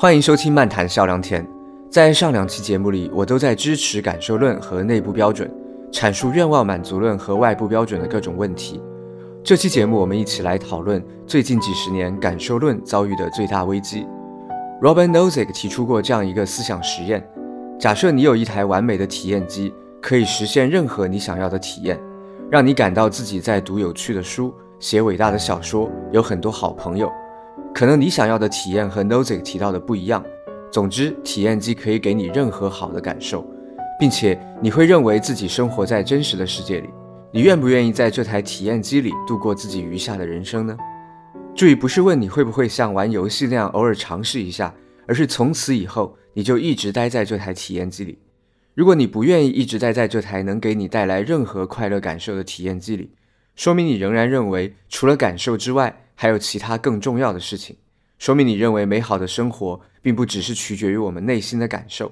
欢迎收听《漫谈笑良田》。在上两期节目里，我都在支持感受论和内部标准，阐述愿望满足论和外部标准的各种问题。这期节目，我们一起来讨论最近几十年感受论遭遇的最大危机。Robert Nozick 提出过这样一个思想实验：假设你有一台完美的体验机，可以实现任何你想要的体验，让你感到自己在读有趣的书、写伟大的小说、有很多好朋友。可能你想要的体验和 Nozick 提到的不一样。总之，体验机可以给你任何好的感受，并且你会认为自己生活在真实的世界里。你愿不愿意在这台体验机里度过自己余下的人生呢？注意，不是问你会不会像玩游戏那样偶尔尝试一下，而是从此以后你就一直待在这台体验机里。如果你不愿意一直待在这台能给你带来任何快乐感受的体验机里，说明你仍然认为除了感受之外，还有其他更重要的事情，说明你认为美好的生活并不只是取决于我们内心的感受。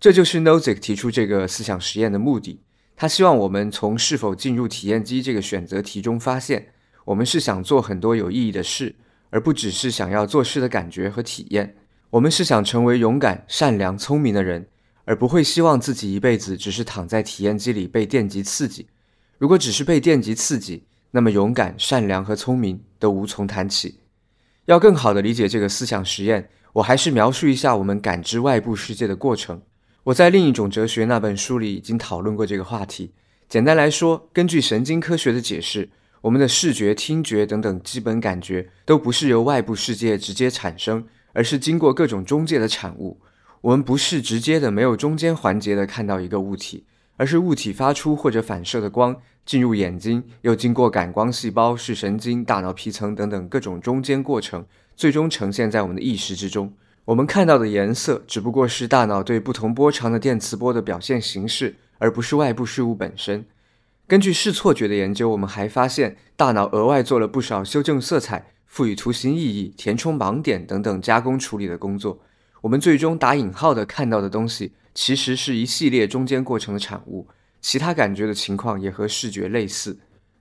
这就是 Nozick 提出这个思想实验的目的。他希望我们从是否进入体验机这个选择题中发现，我们是想做很多有意义的事，而不只是想要做事的感觉和体验。我们是想成为勇敢、善良、聪明的人，而不会希望自己一辈子只是躺在体验机里被电极刺激。如果只是被电极刺激，那么勇敢、善良和聪明都无从谈起。要更好地理解这个思想实验，我还是描述一下我们感知外部世界的过程。我在另一种哲学那本书里已经讨论过这个话题。简单来说，根据神经科学的解释，我们的视觉、听觉等等基本感觉都不是由外部世界直接产生，而是经过各种中介的产物。我们不是直接的、没有中间环节的看到一个物体，而是物体发出或者反射的光。进入眼睛，又经过感光细胞、视神经、大脑皮层等等各种中间过程，最终呈现在我们的意识之中。我们看到的颜色只不过是大脑对不同波长的电磁波的表现形式，而不是外部事物本身。根据视错觉的研究，我们还发现大脑额外做了不少修正色彩、赋予图形意义、填充盲点等等加工处理的工作。我们最终打引号的看到的东西，其实是一系列中间过程的产物。其他感觉的情况也和视觉类似。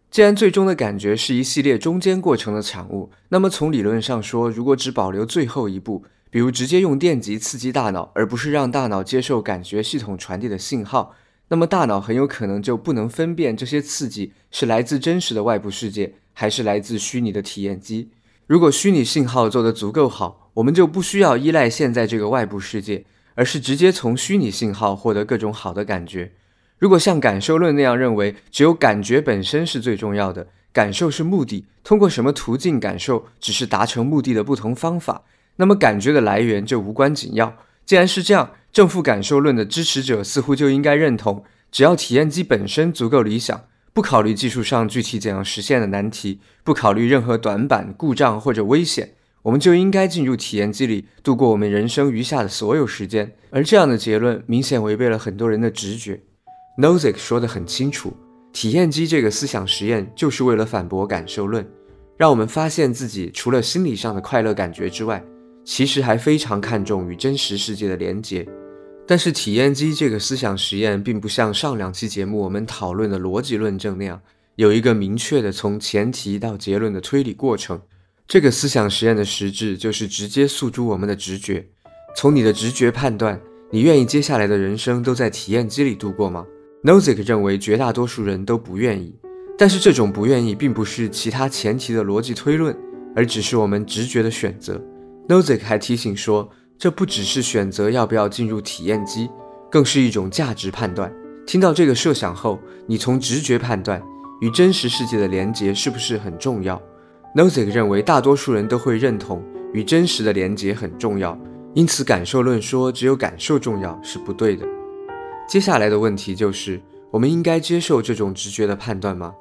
既然最终的感觉是一系列中间过程的产物，那么从理论上说，如果只保留最后一步，比如直接用电极刺激大脑，而不是让大脑接受感觉系统传递的信号，那么大脑很有可能就不能分辨这些刺激是来自真实的外部世界，还是来自虚拟的体验机。如果虚拟信号做得足够好，我们就不需要依赖现在这个外部世界，而是直接从虚拟信号获得各种好的感觉。如果像感受论那样认为只有感觉本身是最重要的，感受是目的，通过什么途径感受只是达成目的的不同方法，那么感觉的来源就无关紧要。既然是这样，正负感受论的支持者似乎就应该认同，只要体验机本身足够理想，不考虑技术上具体怎样实现的难题，不考虑任何短板、故障或者危险，我们就应该进入体验机里度过我们人生余下的所有时间。而这样的结论明显违背了很多人的直觉。Nozick 说得很清楚，体验机这个思想实验就是为了反驳感受论，让我们发现自己除了心理上的快乐感觉之外，其实还非常看重与真实世界的连接。但是体验机这个思想实验并不像上两期节目我们讨论的逻辑论证那样，有一个明确的从前提到结论的推理过程。这个思想实验的实质就是直接诉诸我们的直觉，从你的直觉判断，你愿意接下来的人生都在体验机里度过吗？Nozick 认为绝大多数人都不愿意，但是这种不愿意并不是其他前提的逻辑推论，而只是我们直觉的选择。Nozick 还提醒说，这不只是选择要不要进入体验机，更是一种价值判断。听到这个设想后，你从直觉判断与真实世界的连接是不是很重要？Nozick 认为大多数人都会认同与真实的连接很重要，因此感受论说只有感受重要是不对的。接下来的问题就是：我们应该接受这种直觉的判断吗？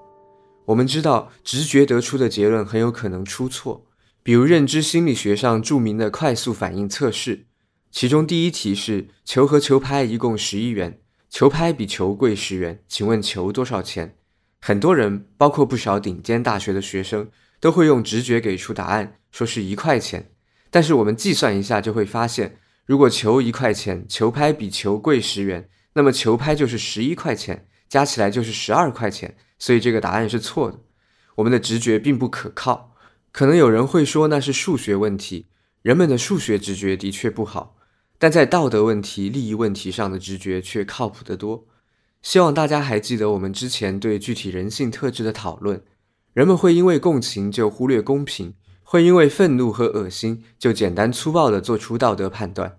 我们知道，直觉得出的结论很有可能出错。比如，认知心理学上著名的快速反应测试，其中第一题是：球和球拍一共十一元，球拍比球贵十元，请问球多少钱？很多人，包括不少顶尖大学的学生，都会用直觉给出答案，说是一块钱。但是我们计算一下就会发现，如果球一块钱，球拍比球贵十元。那么球拍就是十一块钱，加起来就是十二块钱，所以这个答案是错的。我们的直觉并不可靠。可能有人会说那是数学问题，人们的数学直觉的确不好，但在道德问题、利益问题上的直觉却靠谱得多。希望大家还记得我们之前对具体人性特质的讨论。人们会因为共情就忽略公平，会因为愤怒和恶心就简单粗暴地做出道德判断。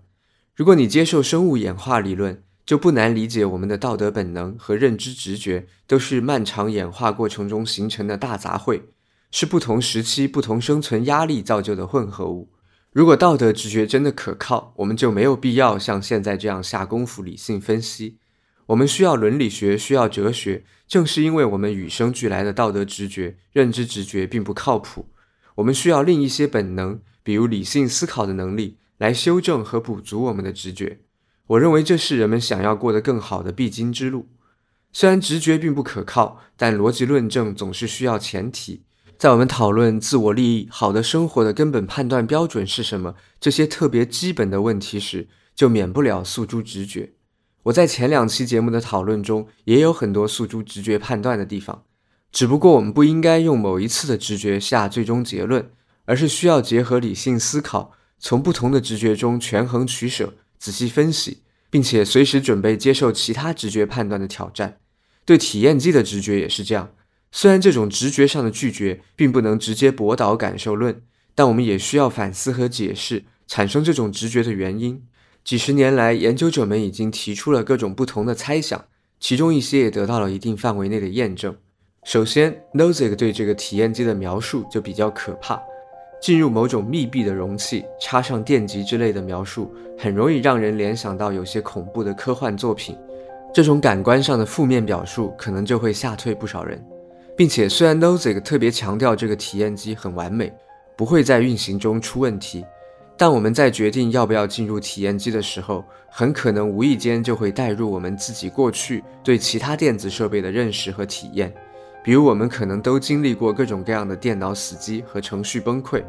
如果你接受生物演化理论，就不难理解我们的道德本能和认知直觉都是漫长演化过程中形成的大杂烩，是不同时期不同生存压力造就的混合物。如果道德直觉真的可靠，我们就没有必要像现在这样下功夫理性分析。我们需要伦理学，需要哲学，正是因为我们与生俱来的道德直觉、认知直觉并不靠谱。我们需要另一些本能，比如理性思考的能力，来修正和补足我们的直觉。我认为这是人们想要过得更好的必经之路。虽然直觉并不可靠，但逻辑论证总是需要前提。在我们讨论自我利益、好的生活的根本判断标准是什么这些特别基本的问题时，就免不了诉诸直觉。我在前两期节目的讨论中也有很多诉诸直觉判断的地方，只不过我们不应该用某一次的直觉下最终结论，而是需要结合理性思考，从不同的直觉中权衡取舍，仔细分析，并且随时准备接受其他直觉判断的挑战。对体验机的直觉也是这样，虽然这种直觉上的拒绝并不能直接驳倒感受论，但我们也需要反思和解释产生这种直觉的原因。几十年来，研究者们已经提出了各种不同的猜想，其中一些也得到了一定范围内的验证。首先，Nozick 对这个体验机的描述就比较可怕。进入某种密闭的容器，插上电极之类的描述，很容易让人联想到有些恐怖的科幻作品。这种感官上的负面表述，可能就会吓退不少人。并且，虽然 Nozick 特别强调这个体验机很完美，不会在运行中出问题。但我们在决定要不要进入体验机的时候，很可能无意间就会带入我们自己过去对其他电子设备的认识和体验。比如，我们可能都经历过各种各样的电脑死机和程序崩溃，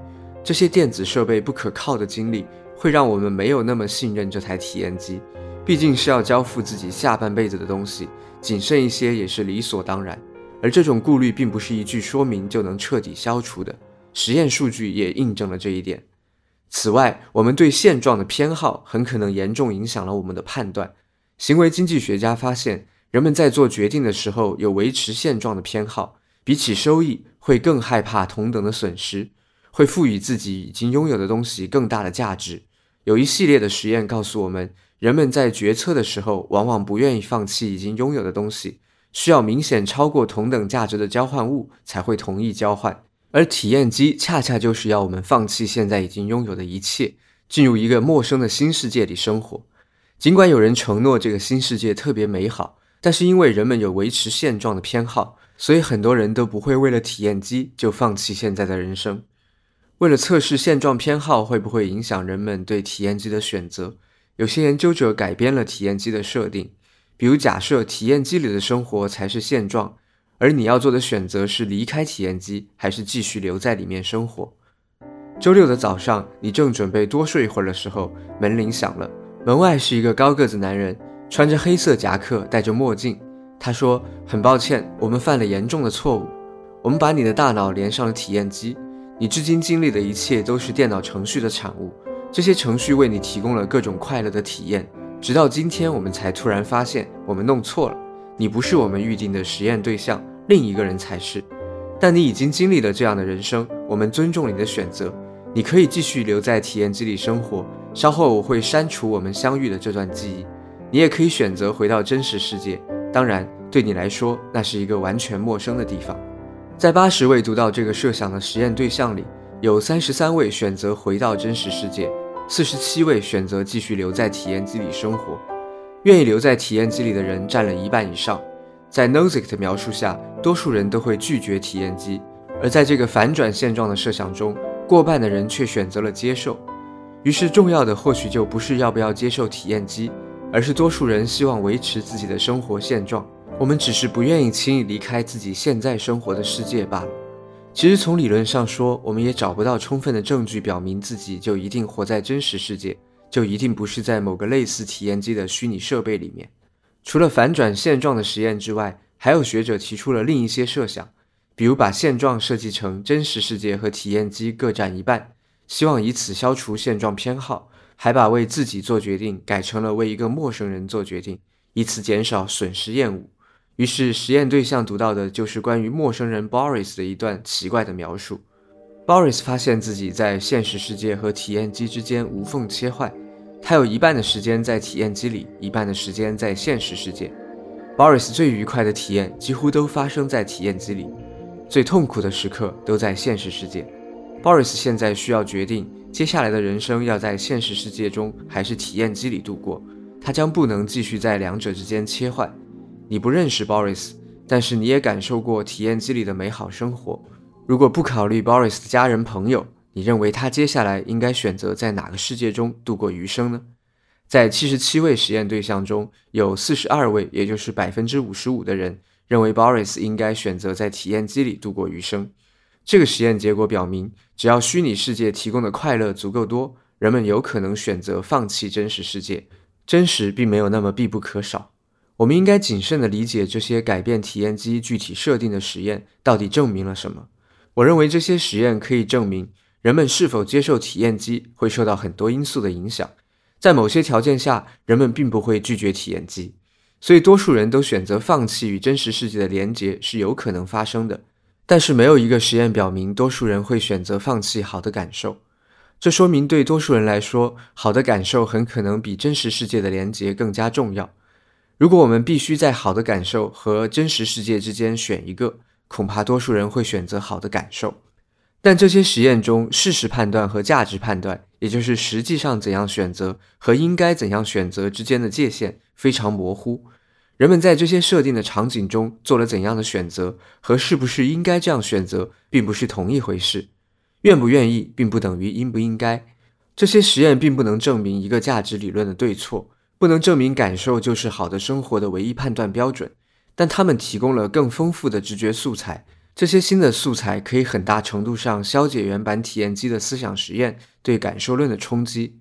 这些电子设备不可靠的经历会让我们没有那么信任这台体验机。毕竟是要交付自己下半辈子的东西，谨慎一些也是理所当然。而这种顾虑并不是一句说明就能彻底消除的，实验数据也印证了这一点。此外，我们对现状的偏好很可能严重影响了我们的判断。行为经济学家发现，人们在做决定的时候有维持现状的偏好，比起收益会更害怕同等的损失，会赋予自己已经拥有的东西更大的价值。有一系列的实验告诉我们，人们在决策的时候往往不愿意放弃已经拥有的东西，需要明显超过同等价值的交换物才会同意交换。而体验机恰恰就是要我们放弃现在已经拥有的一切，进入一个陌生的新世界里生活。尽管有人承诺这个新世界特别美好，但是因为人们有维持现状的偏好，所以很多人都不会为了体验机就放弃现在的人生。为了测试现状偏好会不会影响人们对体验机的选择，有些研究者改编了体验机的设定，比如假设体验机里的生活才是现状。而你要做的选择是离开体验机，还是继续留在里面生活？周六的早上，你正准备多睡一会儿的时候，门铃响了。门外是一个高个子男人，穿着黑色夹克，戴着墨镜。他说：“很抱歉，我们犯了严重的错误。我们把你的大脑连上了体验机，你至今经历的一切都是电脑程序的产物。这些程序为你提供了各种快乐的体验，直到今天，我们才突然发现我们弄错了。”你不是我们预定的实验对象，另一个人才是。但你已经经历了这样的人生，我们尊重你的选择。你可以继续留在体验机里生活。稍后我会删除我们相遇的这段记忆。你也可以选择回到真实世界。当然，对你来说，那是一个完全陌生的地方。在八十位读到这个设想的实验对象里，有三十三位选择回到真实世界，四十七位选择继续留在体验机里生活。愿意留在体验机里的人占了一半以上，在 Nozick 的描述下，多数人都会拒绝体验机，而在这个反转现状的设想中，过半的人却选择了接受。于是，重要的或许就不是要不要接受体验机，而是多数人希望维持自己的生活现状。我们只是不愿意轻易离开自己现在生活的世界罢了。其实，从理论上说，我们也找不到充分的证据表明自己就一定活在真实世界。就一定不是在某个类似体验机的虚拟设备里面。除了反转现状的实验之外，还有学者提出了另一些设想，比如把现状设计成真实世界和体验机各占一半，希望以此消除现状偏好，还把为自己做决定改成了为一个陌生人做决定，以此减少损失厌恶。于是实验对象读到的就是关于陌生人 Boris 的一段奇怪的描述。Boris 发现自己在现实世界和体验机之间无缝切换，他有一半的时间在体验机里，一半的时间在现实世界。Boris 最愉快的体验几乎都发生在体验机里，最痛苦的时刻都在现实世界。Boris 现在需要决定接下来的人生要在现实世界中还是体验机里度过。他将不能继续在两者之间切换。你不认识 Boris，但是你也感受过体验机里的美好生活。如果不考虑 Boris 的家人朋友，你认为他接下来应该选择在哪个世界中度过余生呢？在七十七位实验对象中，有四十二位，也就是百分之五十五的人认为 Boris 应该选择在体验机里度过余生。这个实验结果表明，只要虚拟世界提供的快乐足够多，人们有可能选择放弃真实世界。真实并没有那么必不可少。我们应该谨慎地理解这些改变体验机具体设定的实验到底证明了什么。我认为这些实验可以证明，人们是否接受体验机会受到很多因素的影响。在某些条件下，人们并不会拒绝体验机，所以多数人都选择放弃与真实世界的连接是有可能发生的。但是没有一个实验表明多数人会选择放弃好的感受，这说明对多数人来说，好的感受很可能比真实世界的连接更加重要。如果我们必须在好的感受和真实世界之间选一个，恐怕多数人会选择好的感受。但这些实验中，事实判断和价值判断，也就是实际上怎样选择和应该怎样选择之间的界限非常模糊。人们在这些设定的场景中做了怎样的选择，和是不是应该这样选择，并不是同一回事。愿不愿意，并不等于应不应该。这些实验并不能证明一个价值理论的对错，不能证明感受就是好的生活的唯一判断标准，但它们提供了更丰富的直觉素材。这些新的素材可以很大程度上消解原版体验机的思想实验对感受论的冲击。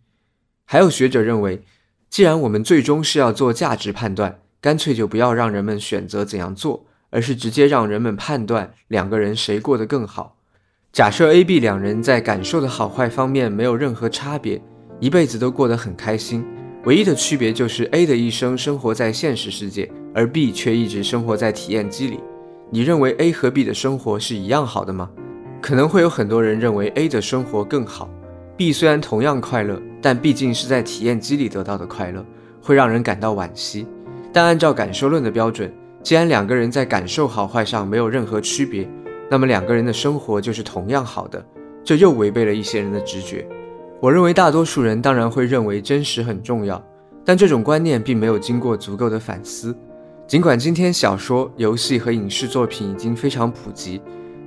还有学者认为，既然我们最终是要做价值判断，干脆就不要让人们选择怎样做，而是直接让人们判断两个人谁过得更好。假设 A、B 两人在感受的好坏方面没有任何差别，一辈子都过得很开心，唯一的区别就是 A 的一生生活在现实世界，而 B 却一直生活在体验机里。你认为 A 和 B 的生活是一样好的吗？可能会有很多人认为 A 的生活更好。B 虽然同样快乐，但毕竟是在体验机里得到的快乐，会让人感到惋惜。但按照感受论的标准，既然两个人在感受好坏上没有任何区别，那么两个人的生活就是同样好的。这又违背了一些人的直觉。我认为大多数人当然会认为真实很重要，但这种观念并没有经过足够的反思。尽管今天小说、游戏和影视作品已经非常普及，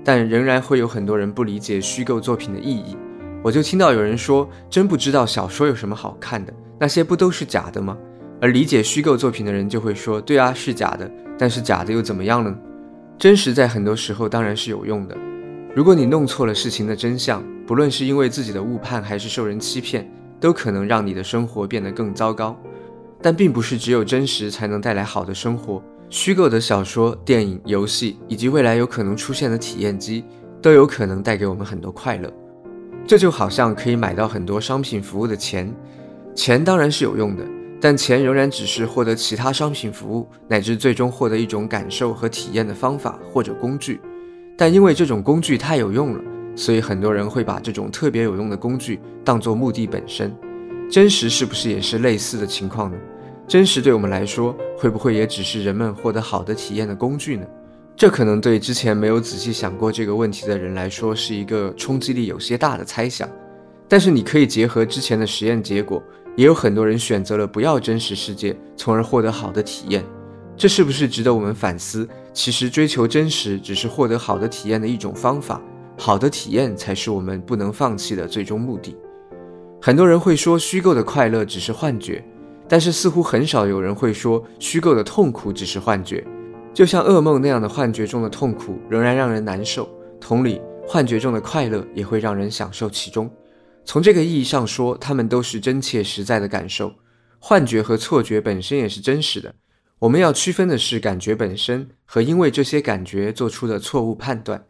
但仍然会有很多人不理解虚构作品的意义。我就听到有人说：“真不知道小说有什么好看的，那些不都是假的吗？”而理解虚构作品的人就会说：“对啊，是假的，但是假的又怎么样呢？真实在很多时候当然是有用的。如果你弄错了事情的真相，不论是因为自己的误判还是受人欺骗，都可能让你的生活变得更糟糕。”但并不是只有真实才能带来好的生活，虚构的小说、电影、游戏以及未来有可能出现的体验机，都有可能带给我们很多快乐。这就好像可以买到很多商品服务的钱，钱当然是有用的，但钱仍然只是获得其他商品服务乃至最终获得一种感受和体验的方法或者工具。但因为这种工具太有用了，所以很多人会把这种特别有用的工具当作目的本身。真实是不是也是类似的情况呢？真实对我们来说，会不会也只是人们获得好的体验的工具呢？这可能对之前没有仔细想过这个问题的人来说，是一个冲击力有些大的猜想。但是你可以结合之前的实验结果，也有很多人选择了不要真实世界，从而获得好的体验。这是不是值得我们反思？其实追求真实只是获得好的体验的一种方法，好的体验才是我们不能放弃的最终目的。很多人会说，虚构的快乐只是幻觉。但是似乎很少有人会说虚构的痛苦只是幻觉，就像噩梦那样的幻觉中的痛苦仍然让人难受。同理，幻觉中的快乐也会让人享受其中。从这个意义上说，他们都是真切实在的感受。幻觉和错觉本身也是真实的。我们要区分的是感觉本身和因为这些感觉做出的错误判断。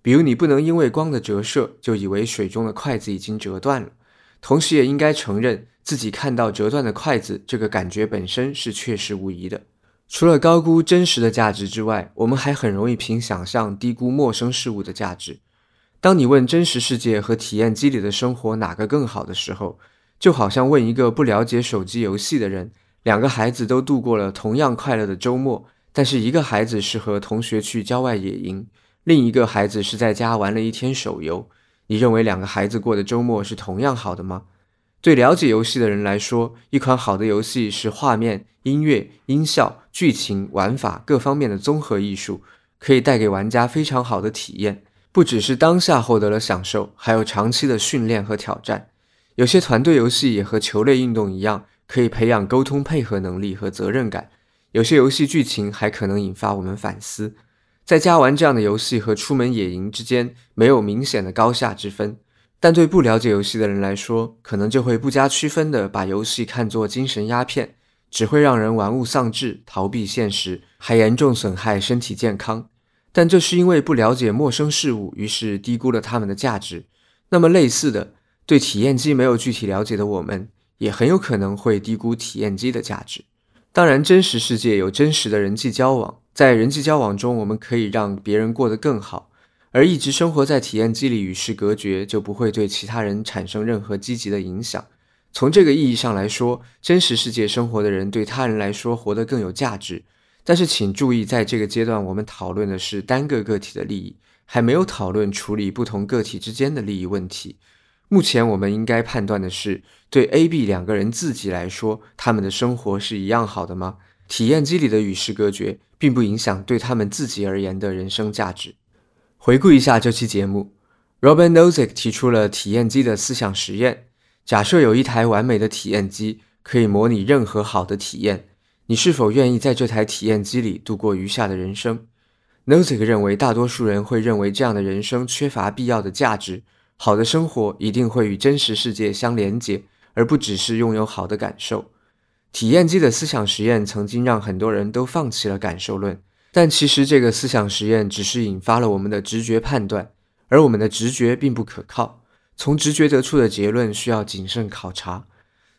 比如，你不能因为光的折射就以为水中的筷子已经折断了，同时也应该承认自己看到折断的筷子这个感觉本身是确实无疑的。除了高估真实的价值之外，我们还很容易凭想象低估陌生事物的价值。当你问真实世界和体验机里的生活哪个更好的时候，就好像问一个不了解手机游戏的人，两个孩子都度过了同样快乐的周末，但是一个孩子是和同学去郊外野营。另一个孩子是在家玩了一天手游，你认为两个孩子过的周末是同样好的吗？对了解游戏的人来说，一款好的游戏是画面、音乐、音效、剧情、玩法各方面的综合艺术，可以带给玩家非常好的体验，不只是当下获得了享受，还有长期的训练和挑战。有些团队游戏也和球类运动一样，可以培养沟通配合能力和责任感。有些游戏剧情还可能引发我们反思。在家玩这样的游戏和出门野营之间没有明显的高下之分，但对不了解游戏的人来说，可能就会不加区分的把游戏看作精神鸦片，只会让人玩物丧志、逃避现实，还严重损害身体健康。但这是因为不了解陌生事物，于是低估了它们的价值。那么类似的，对体验机没有具体了解的我们，也很有可能会低估体验机的价值。当然，真实世界有真实的人际交往。在人际交往中，我们可以让别人过得更好，而一直生活在体验机里与世隔绝，就不会对其他人产生任何积极的影响。从这个意义上来说，真实世界生活的人对他人来说活得更有价值。但是，请注意，在这个阶段，我们讨论的是单个个体的利益，还没有讨论处理不同个体之间的利益问题。目前，我们应该判断的是，对 A、B 两个人自己来说，他们的生活是一样好的吗？体验机里的与世隔绝。并不影响对他们自己而言的人生价值。回顾一下这期节目，Robin Nozick 提出了体验机的思想实验。假设有一台完美的体验机，可以模拟任何好的体验，你是否愿意在这台体验机里度过余下的人生？Nozick 认为，大多数人会认为这样的人生缺乏必要的价值。好的生活一定会与真实世界相连接，而不只是拥有好的感受。体验机的思想实验曾经让很多人都放弃了感受论，但其实这个思想实验只是引发了我们的直觉判断，而我们的直觉并不可靠。从直觉得出的结论需要谨慎考察。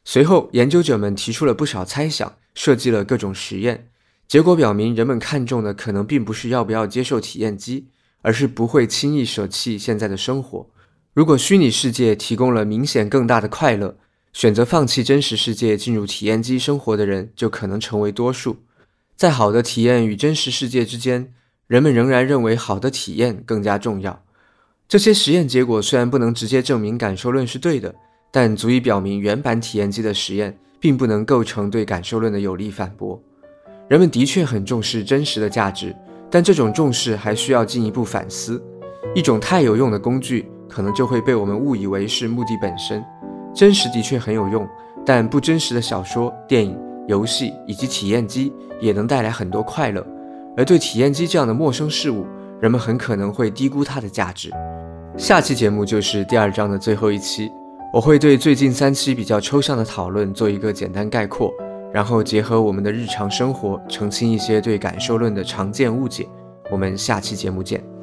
随后，研究者们提出了不少猜想，设计了各种实验。结果表明，人们看重的可能并不是要不要接受体验机，而是不会轻易舍弃现在的生活。如果虚拟世界提供了明显更大的快乐，选择放弃真实世界进入体验机生活的人就可能成为多数。在好的体验与真实世界之间，人们仍然认为好的体验更加重要。这些实验结果虽然不能直接证明感受论是对的，但足以表明原版体验机的实验并不能构成对感受论的有力反驳。人们的确很重视真实的价值，但这种重视还需要进一步反思。一种太有用的工具，可能就会被我们误以为是目的本身。真实的确很有用，但不真实的小说、电影、游戏以及体验机也能带来很多快乐。而对体验机这样的陌生事物，人们很可能会低估它的价值。下期节目就是第二章的最后一期，我会对最近三期比较抽象的讨论做一个简单概括，然后结合我们的日常生活，澄清一些对感受论的常见误解。我们下期节目见。